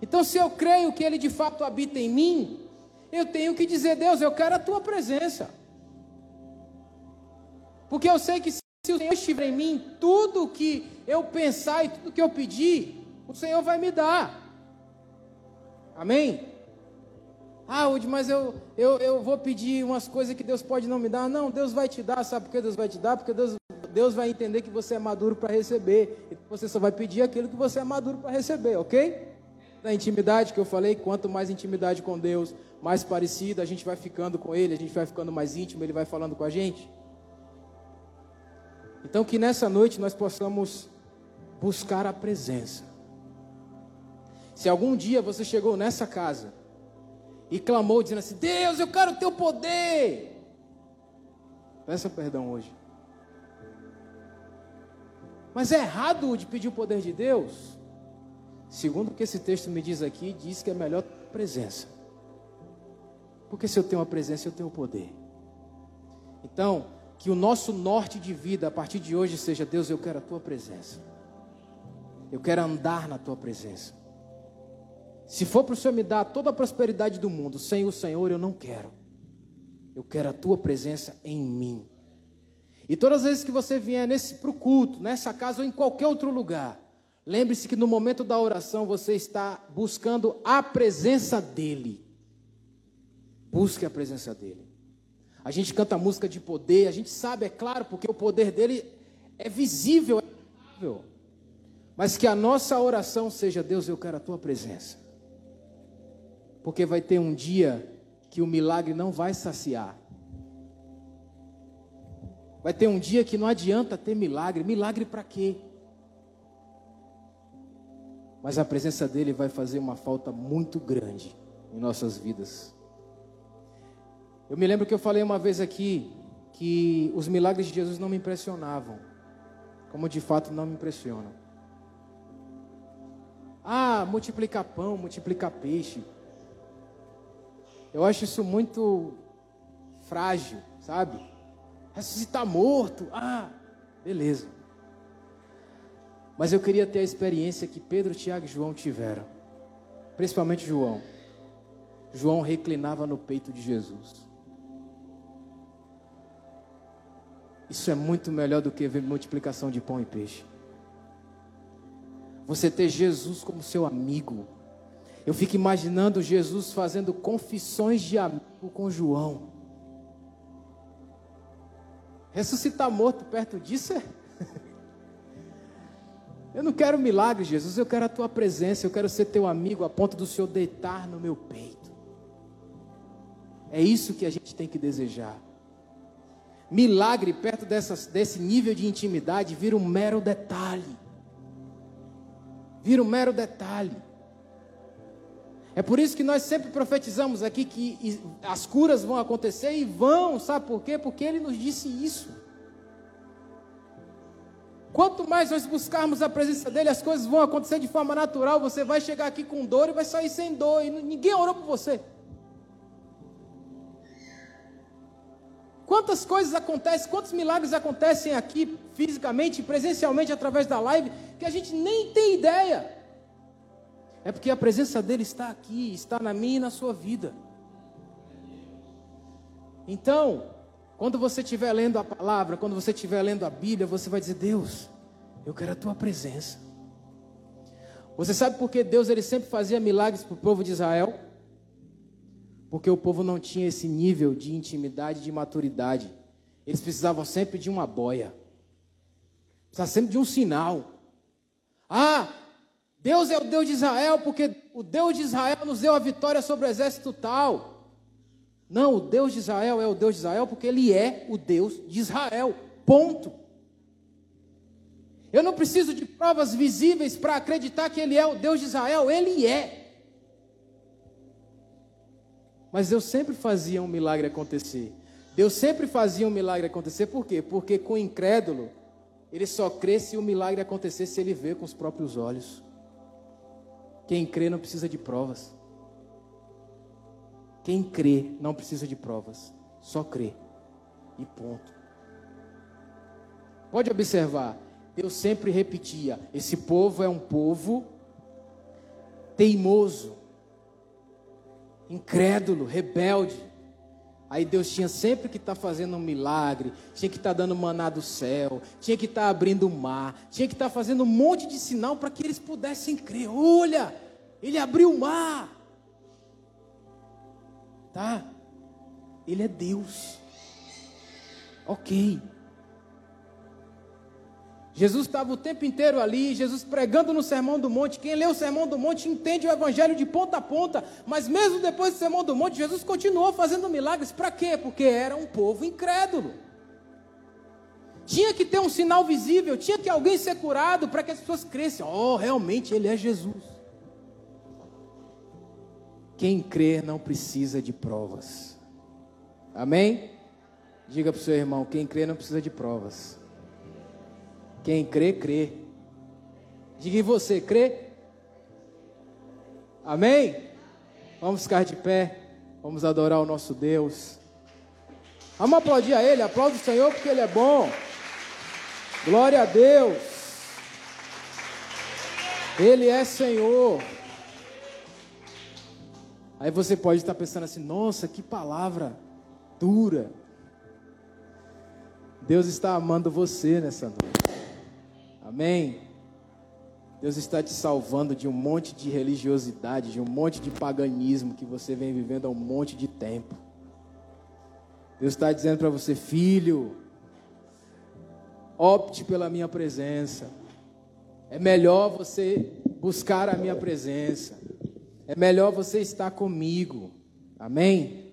Então, se eu creio que ele de fato habita em mim, eu tenho que dizer, Deus, eu quero a tua presença. Porque eu sei que se o Senhor estiver em mim, tudo que eu pensar e tudo que eu pedir, o Senhor vai me dar. Amém? Ah, mas eu, eu, eu vou pedir umas coisas que Deus pode não me dar. Não, Deus vai te dar. Sabe por que Deus vai te dar? Porque Deus, Deus vai entender que você é maduro para receber. E você só vai pedir aquilo que você é maduro para receber, ok? Da intimidade que eu falei, quanto mais intimidade com Deus, mais parecido a gente vai ficando com Ele, a gente vai ficando mais íntimo, Ele vai falando com a gente. Então, que nessa noite nós possamos buscar a presença. Se algum dia você chegou nessa casa e clamou dizendo assim: Deus, eu quero o teu poder. Peça perdão hoje. Mas é errado de pedir o poder de Deus? Segundo o que esse texto me diz aqui, diz que é melhor presença. Porque se eu tenho a presença, eu tenho o poder. Então, que o nosso norte de vida a partir de hoje seja: Deus, eu quero a tua presença. Eu quero andar na tua presença. Se for para o Senhor me dar toda a prosperidade do mundo, sem o Senhor eu não quero. Eu quero a tua presença em mim. E todas as vezes que você vier nesse para o culto, nessa casa ou em qualquer outro lugar, lembre-se que no momento da oração você está buscando a presença dEle. Busque a presença dEle. A gente canta música de poder, a gente sabe, é claro, porque o poder dele é visível, é visível. Mas que a nossa oração seja: Deus, eu quero a tua presença. Porque vai ter um dia que o milagre não vai saciar. Vai ter um dia que não adianta ter milagre. Milagre para quê? Mas a presença dele vai fazer uma falta muito grande em nossas vidas. Eu me lembro que eu falei uma vez aqui que os milagres de Jesus não me impressionavam, como de fato não me impressionam. Ah, multiplicar pão, multiplicar peixe. Eu acho isso muito frágil, sabe? Ressuscitar morto, ah, beleza. Mas eu queria ter a experiência que Pedro, Tiago e João tiveram. Principalmente João. João reclinava no peito de Jesus. Isso é muito melhor do que ver multiplicação de pão e peixe. Você ter Jesus como seu amigo, eu fico imaginando Jesus fazendo confissões de amigo com João. Ressuscitar morto perto disso é. (laughs) Eu não quero milagre, Jesus, eu quero a tua presença, eu quero ser teu amigo a ponto do Senhor deitar no meu peito. É isso que a gente tem que desejar. Milagre perto dessas, desse nível de intimidade vira um mero detalhe. Vira um mero detalhe. É por isso que nós sempre profetizamos aqui que as curas vão acontecer e vão, sabe por quê? Porque Ele nos disse isso. Quanto mais nós buscarmos a presença dEle, as coisas vão acontecer de forma natural. Você vai chegar aqui com dor e vai sair sem dor, e ninguém orou por você. Quantas coisas acontecem, quantos milagres acontecem aqui fisicamente, presencialmente, através da live, que a gente nem tem ideia. É porque a presença dele está aqui, está na minha e na sua vida. Então, quando você estiver lendo a palavra, quando você estiver lendo a Bíblia, você vai dizer: Deus, eu quero a tua presença. Você sabe por que Deus ele sempre fazia milagres para o povo de Israel? porque o povo não tinha esse nível de intimidade, de maturidade. Eles precisavam sempre de uma boia, precisavam sempre de um sinal. Ah, Deus é o Deus de Israel, porque o Deus de Israel nos deu a vitória sobre o exército tal. Não, o Deus de Israel é o Deus de Israel porque ele é o Deus de Israel. Ponto. Eu não preciso de provas visíveis para acreditar que ele é o Deus de Israel, ele é. Mas Deus sempre fazia um milagre acontecer. Deus sempre fazia um milagre acontecer, por quê? Porque com o incrédulo, ele só crê se o milagre acontecer se ele vê com os próprios olhos. Quem crê não precisa de provas. Quem crê não precisa de provas, só crê. E ponto. Pode observar, Deus sempre repetia: esse povo é um povo teimoso incrédulo, rebelde. Aí Deus tinha sempre que estar tá fazendo um milagre, tinha que estar tá dando maná do céu, tinha que estar tá abrindo o mar, tinha que estar tá fazendo um monte de sinal para que eles pudessem crer. Olha, ele abriu o mar. Tá? Ele é Deus. Ok. Jesus estava o tempo inteiro ali, Jesus pregando no Sermão do Monte. Quem lê o Sermão do Monte entende o Evangelho de ponta a ponta. Mas mesmo depois do Sermão do Monte, Jesus continuou fazendo milagres. Para quê? Porque era um povo incrédulo. Tinha que ter um sinal visível, tinha que alguém ser curado para que as pessoas crescem. Oh, realmente ele é Jesus. Quem crer não precisa de provas. Amém? Diga para o seu irmão: quem crê não precisa de provas. Quem crê, crê. Diga em você, crê? Amém? Vamos ficar de pé. Vamos adorar o nosso Deus. Vamos aplaudir a Ele. Aplaude o Senhor porque Ele é bom. Glória a Deus. Ele é Senhor. Aí você pode estar pensando assim: nossa, que palavra dura. Deus está amando você nessa noite. Amém? Deus está te salvando de um monte de religiosidade, de um monte de paganismo que você vem vivendo há um monte de tempo. Deus está dizendo para você, filho, opte pela minha presença. É melhor você buscar a minha presença. É melhor você estar comigo. Amém?